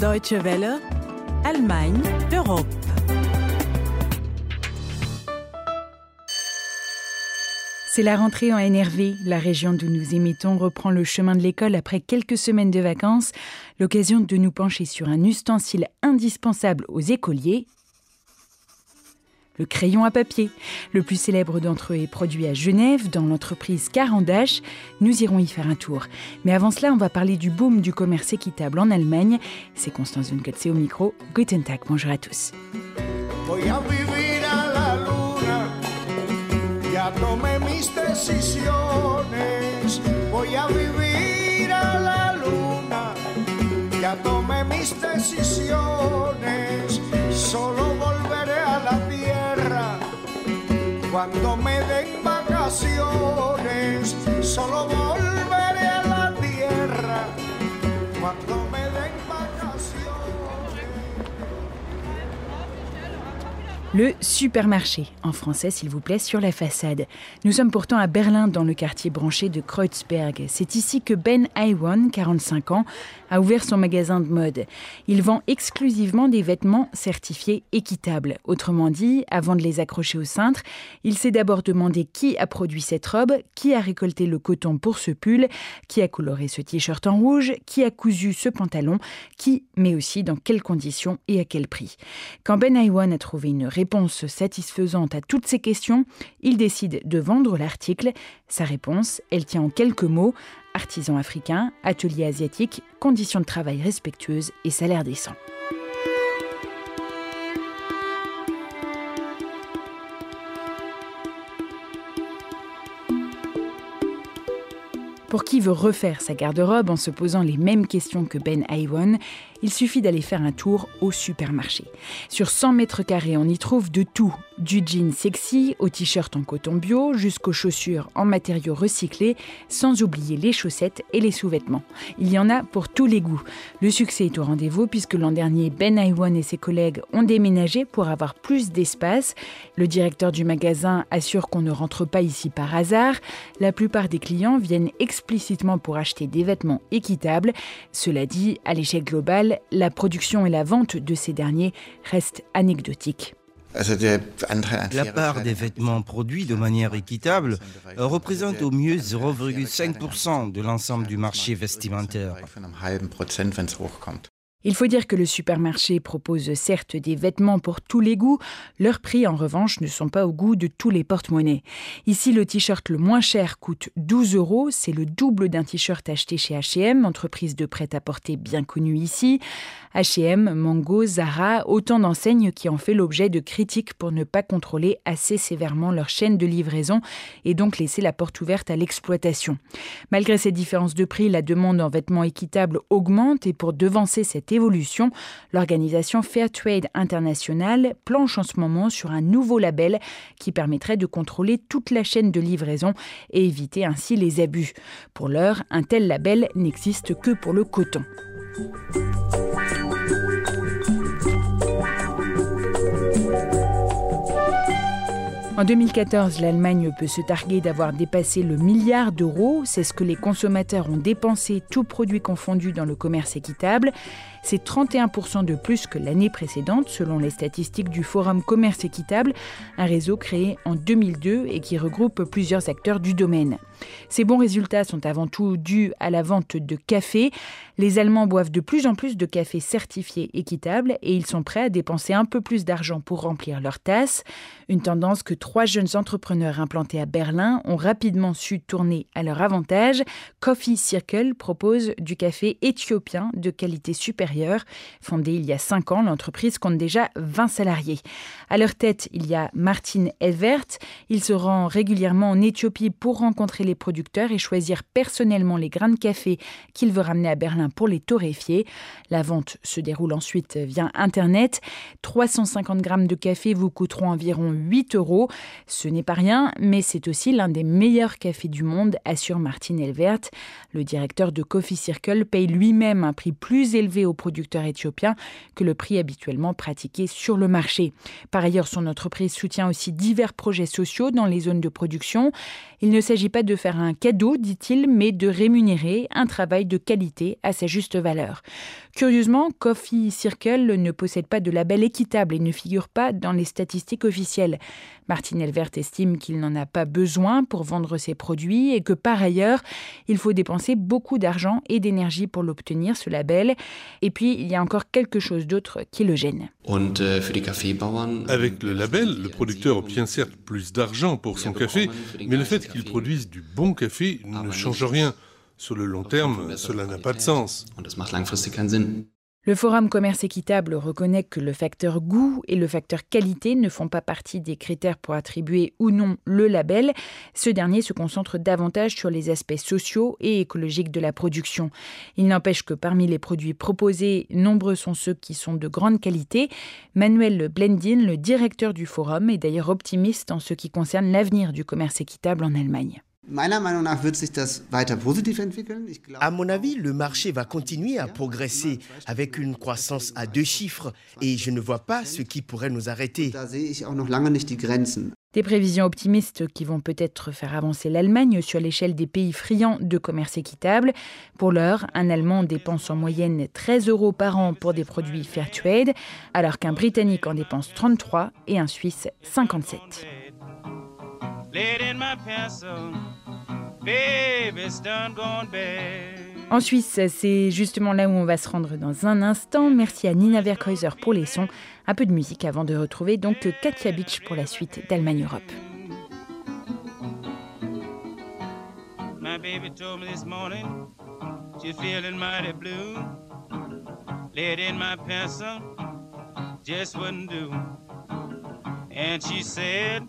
Deutsche Welle, Allemagne, l'Europe. C'est la rentrée en NRV. La région d'où nous émettons reprend le chemin de l'école après quelques semaines de vacances. L'occasion de nous pencher sur un ustensile indispensable aux écoliers. Le crayon à papier. Le plus célèbre d'entre eux est produit à Genève, dans l'entreprise Carandache. Nous irons y faire un tour. Mais avant cela, on va parler du boom du commerce équitable en Allemagne. C'est Constance Zunkotze au micro. Guten Tag, bonjour à tous. solo cuando me den vacaciones, solo volveré a la tierra. Cuando Le supermarché, en français s'il vous plaît, sur la façade. Nous sommes pourtant à Berlin, dans le quartier branché de Kreuzberg. C'est ici que Ben Iwan, 45 ans, a ouvert son magasin de mode. Il vend exclusivement des vêtements certifiés équitables. Autrement dit, avant de les accrocher au cintre, il s'est d'abord demandé qui a produit cette robe, qui a récolté le coton pour ce pull, qui a coloré ce t-shirt en rouge, qui a cousu ce pantalon, qui, mais aussi dans quelles conditions et à quel prix. Quand Ben Iwan a trouvé une satisfaisante à toutes ces questions, il décide de vendre l'article. Sa réponse, elle tient en quelques mots artisan africain, atelier asiatique, conditions de travail respectueuses et salaire décent. Pour qui veut refaire sa garde-robe en se posant les mêmes questions que Ben Iwan, il suffit d'aller faire un tour au supermarché. Sur 100 mètres carrés, on y trouve de tout, du jean sexy au t-shirt en coton bio jusqu'aux chaussures en matériaux recyclés, sans oublier les chaussettes et les sous-vêtements. Il y en a pour tous les goûts. Le succès est au rendez-vous puisque l'an dernier, Ben Iwan et ses collègues ont déménagé pour avoir plus d'espace. Le directeur du magasin assure qu'on ne rentre pas ici par hasard. La plupart des clients viennent explicitement pour acheter des vêtements équitables. Cela dit, à l'échelle globale, la production et la vente de ces derniers restent anecdotiques. La part des vêtements produits de manière équitable représente au mieux 0,5% de l'ensemble du marché vestimentaire. Il faut dire que le supermarché propose certes des vêtements pour tous les goûts, leurs prix en revanche ne sont pas au goût de tous les porte-monnaies. Ici, le t-shirt le moins cher coûte 12 euros, c'est le double d'un t-shirt acheté chez H&M, entreprise de prêt-à-porter bien connue ici. H&M, Mango, Zara, autant d'enseignes qui ont fait l'objet de critiques pour ne pas contrôler assez sévèrement leur chaîne de livraison et donc laisser la porte ouverte à l'exploitation. Malgré ces différences de prix, la demande en vêtements équitables augmente et pour devancer cette évolution, l'organisation Fairtrade International planche en ce moment sur un nouveau label qui permettrait de contrôler toute la chaîne de livraison et éviter ainsi les abus. Pour l'heure, un tel label n'existe que pour le coton. En 2014, l'Allemagne peut se targuer d'avoir dépassé le milliard d'euros. C'est ce que les consommateurs ont dépensé, tout produit confondu, dans le commerce équitable. C'est 31% de plus que l'année précédente, selon les statistiques du Forum Commerce Équitable, un réseau créé en 2002 et qui regroupe plusieurs acteurs du domaine. Ces bons résultats sont avant tout dus à la vente de café. Les Allemands boivent de plus en plus de café certifié équitable et ils sont prêts à dépenser un peu plus d'argent pour remplir leurs tasses. Une tendance que trois jeunes entrepreneurs implantés à Berlin ont rapidement su tourner à leur avantage. Coffee Circle propose du café éthiopien de qualité supérieure. Fondée il y a cinq ans, l'entreprise compte déjà 20 salariés. À leur tête, il y a Martin Evert. Il se rend régulièrement en Éthiopie pour rencontrer les producteurs et choisir personnellement les grains de café qu'il veut ramener à Berlin pour les torréfier. La vente se déroule ensuite via Internet. 350 grammes de café vous coûteront environ 8 euros. Ce n'est pas rien, mais c'est aussi l'un des meilleurs cafés du monde, assure Martin Elvert. Le directeur de Coffee Circle paye lui-même un prix plus élevé aux producteurs éthiopiens que le prix habituellement pratiqué sur le marché. Par ailleurs, son entreprise soutient aussi divers projets sociaux dans les zones de production. Il ne s'agit pas de faire un cadeau, dit-il, mais de rémunérer un travail de qualité à sa juste valeur. Curieusement, Coffee Circle ne possède pas de label équitable et ne figure pas dans les statistiques officielles. Martin Elvert estime qu'il n'en a pas besoin pour vendre ses produits et que par ailleurs, il faut dépenser beaucoup d'argent et d'énergie pour l'obtenir, ce label. Et puis, il y a encore quelque chose d'autre qui le gêne. Äh, Avec le label, le producteur obtient certes plus d'argent pour son café, mais le fait qu'il produise du bon café ne change rien. Sur le long terme, cela n'a pas de sens. Le Forum Commerce Équitable reconnaît que le facteur goût et le facteur qualité ne font pas partie des critères pour attribuer ou non le label. Ce dernier se concentre davantage sur les aspects sociaux et écologiques de la production. Il n'empêche que parmi les produits proposés, nombreux sont ceux qui sont de grande qualité. Manuel Blendin, le directeur du Forum, est d'ailleurs optimiste en ce qui concerne l'avenir du commerce équitable en Allemagne. À mon avis, le marché va continuer à progresser avec une croissance à deux chiffres et je ne vois pas ce qui pourrait nous arrêter. Des prévisions optimistes qui vont peut-être faire avancer l'Allemagne sur l'échelle des pays friands de commerce équitable. Pour l'heure, un Allemand dépense en moyenne 13 euros par an pour des produits Fairtrade, alors qu'un Britannique en dépense 33 et un Suisse 57. En Suisse, c'est justement là où on va se rendre dans un instant. Merci à Nina Verkreuser pour les sons. Un peu de musique avant de retrouver donc Katia Beach pour la suite d'Allemagne Europe. My baby told me this morning she's feeling mighty blue. Laid in my pencil just wouldn't do. And she said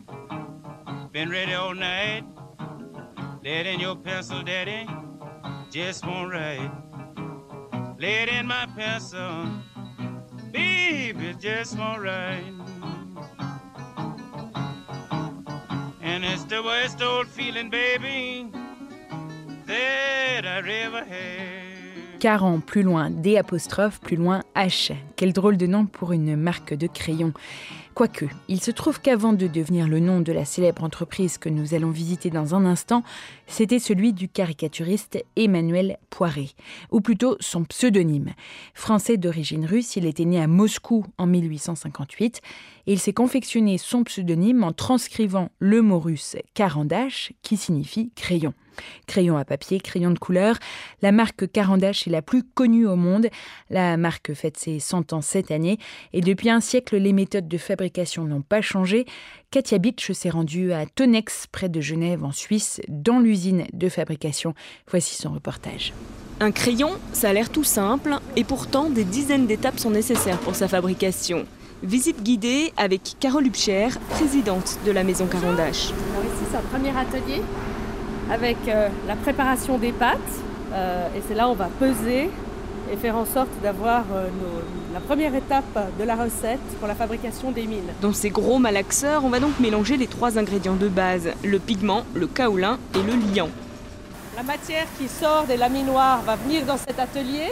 Been ready all night. Lead in your pencil, daddy. Just won't write. Lead in my pencil. Baby, just won't write. And it's the worst old feeling, baby, that I ever had. 40 plus loin, D apostrophe, plus loin H. Quel drôle de nom pour une marque de crayon. Quoique, il se trouve qu'avant de devenir le nom de la célèbre entreprise que nous allons visiter dans un instant, c'était celui du caricaturiste Emmanuel Poiré, ou plutôt son pseudonyme. Français d'origine russe, il était né à Moscou en 1858 il s'est confectionné son pseudonyme en transcrivant le mot russe Karandash, qui signifie crayon. Crayon à papier, crayon de couleur, la marque Carandache est la plus connue au monde. La marque fête ses 100 ans cette année et depuis un siècle, les méthodes de fabrication n'ont pas changé. Katia Bitch s'est rendue à Tonex, près de Genève, en Suisse, dans l'usine de fabrication. Voici son reportage. Un crayon, ça a l'air tout simple, et pourtant des dizaines d'étapes sont nécessaires pour sa fabrication. Visite guidée avec Carole Hubcher, présidente de la maison Carandache. Alors ici, c'est un premier atelier avec euh, la préparation des pâtes. Euh, et c'est là où on va peser et faire en sorte d'avoir euh, la première étape de la recette pour la fabrication des mines. Dans ces gros malaxeurs, on va donc mélanger les trois ingrédients de base, le pigment, le kaolin et le liant. La matière qui sort des laminoirs va venir dans cet atelier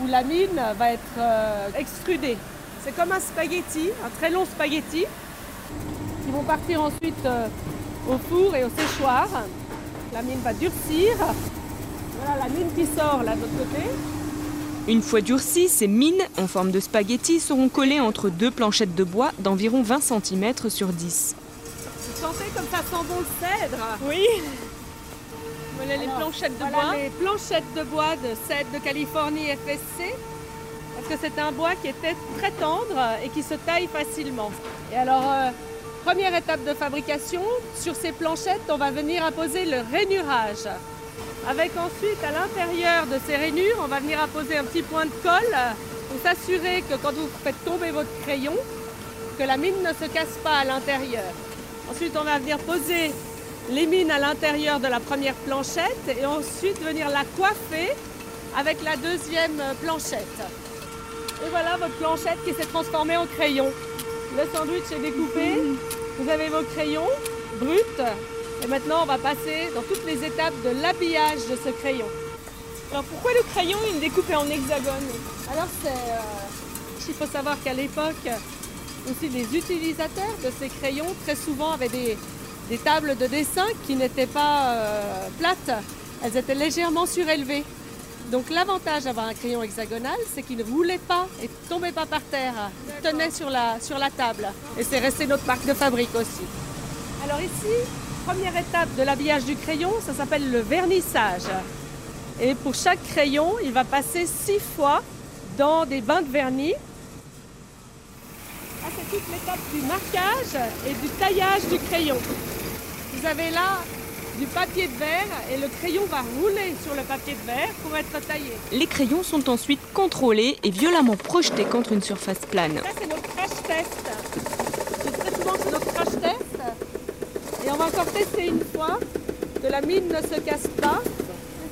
où la mine va être extrudée. C'est comme un spaghetti, un très long spaghetti, qui vont partir ensuite au four et au séchoir la mine va durcir. Voilà la mine qui sort là de l'autre côté. Une fois durcies, ces mines en forme de spaghetti seront collées entre deux planchettes de bois d'environ 20 cm sur 10. Vous sentez comme ça sent bon le cèdre? Oui. Voilà les planchettes de bois. les planchettes de bois de cèdre de Californie FSC. Parce que c'est un bois qui était très tendre et qui se taille facilement. Et alors, euh, Première étape de fabrication, sur ces planchettes, on va venir apposer le rainurage. Avec ensuite, à l'intérieur de ces rainures, on va venir apposer un petit point de colle pour s'assurer que quand vous faites tomber votre crayon, que la mine ne se casse pas à l'intérieur. Ensuite, on va venir poser les mines à l'intérieur de la première planchette et ensuite venir la coiffer avec la deuxième planchette. Et voilà votre planchette qui s'est transformée en crayon. Le sandwich est découpé. Vous avez vos crayons bruts. Et maintenant, on va passer dans toutes les étapes de l'habillage de ce crayon. Alors pourquoi le crayon est découpé en hexagone Alors euh, il faut savoir qu'à l'époque, aussi les utilisateurs de ces crayons très souvent avaient des, des tables de dessin qui n'étaient pas euh, plates, elles étaient légèrement surélevées. Donc l'avantage d'avoir un crayon hexagonal, c'est qu'il ne roulait pas et ne tombait pas par terre. Il tenait sur la, sur la table. Et c'est resté notre marque de fabrique aussi. Alors ici, première étape de l'habillage du crayon, ça s'appelle le vernissage. Et pour chaque crayon, il va passer six fois dans des bains de vernis. Ah, c'est toute l'étape du marquage et du taillage du crayon. Vous avez là du papier de verre et le crayon va rouler sur le papier de verre pour être taillé. Les crayons sont ensuite contrôlés et violemment projetés contre une surface plane. Ça, c'est notre crash test. C'est souvent notre crash test. Et on va encore tester une fois que la mine ne se casse pas.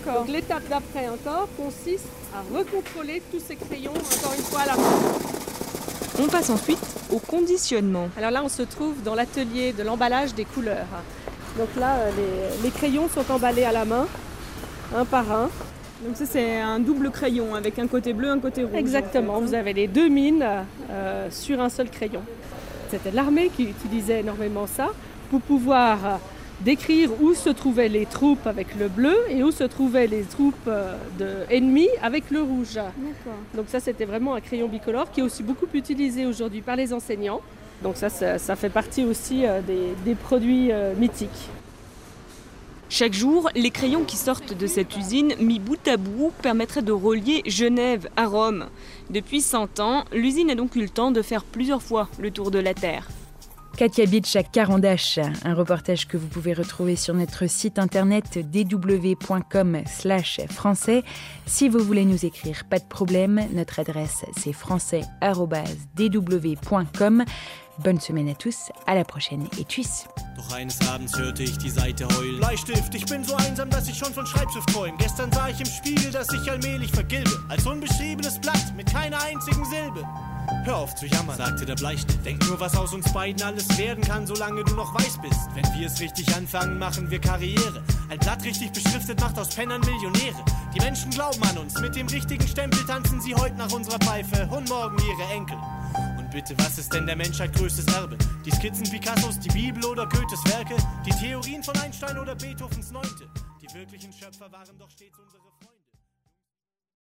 Donc l'étape d'après encore consiste à recontrôler tous ces crayons encore une fois à la main. On passe ensuite au conditionnement. Alors là, on se trouve dans l'atelier de l'emballage des couleurs. Donc là, euh, les, crayons sont emballés à la main, un par un. Donc ça c'est un double crayon avec un côté bleu, un côté rouge. Exactement, vous avez les deux mines euh, sur un seul crayon. C'était l'armée qui utilisait énormément ça pour pouvoir décrire où se trouvaient les troupes avec le bleu et où se trouvaient les troupes euh, de ennemies avec le rouge. Donc ça c'était vraiment un crayon bicolore qui est aussi beaucoup utilisé aujourd'hui par les enseignants. Donc ça, ça, fait partie aussi euh, des, produits euh, mythiques. Chaque jour, les crayons qui sortent de cette usine, mis bout à bout, permettraient de relier Genève à Rome. Depuis 100 ans, l'usine a donc eu le temps de faire plusieurs fois le tour de la Terre. Katia Beach à Carandache, un reportage que vous pouvez retrouver sur notre site internet dw.com/français. Si vous voulez nous écrire, pas de problème, notre adresse c'est français@dw.com. Bonne semaine à tous, à la prochaine et tschüss. Doch eines Abends hörte ich die Seite heulen. Bleistift, ich bin so einsam, dass ich schon von Schreibschrift träume. Gestern sah ich im Spiegel, dass ich allmählich vergilbe. Als unbeschriebenes Blatt mit keiner einzigen Silbe. Hör auf zu jammern, sagte der Bleistift. Denk nur, was aus uns beiden alles werden kann, solange du noch weiß bist. Wenn wir es richtig anfangen, machen wir Karriere. Ein Blatt richtig beschriftet macht aus Pennern Millionäre. Die Menschen glauben an uns, mit dem richtigen Stempel tanzen sie heute nach unserer Pfeife und morgen ihre Enkel bitte, was ist denn der Menschheit größtes Erbe? Die Skizzen Picassos, die Bibel oder Goethes Werke? Die Theorien von Einstein oder Beethovens Neunte? Die wirklichen Schöpfer waren doch stets unsere Freunde.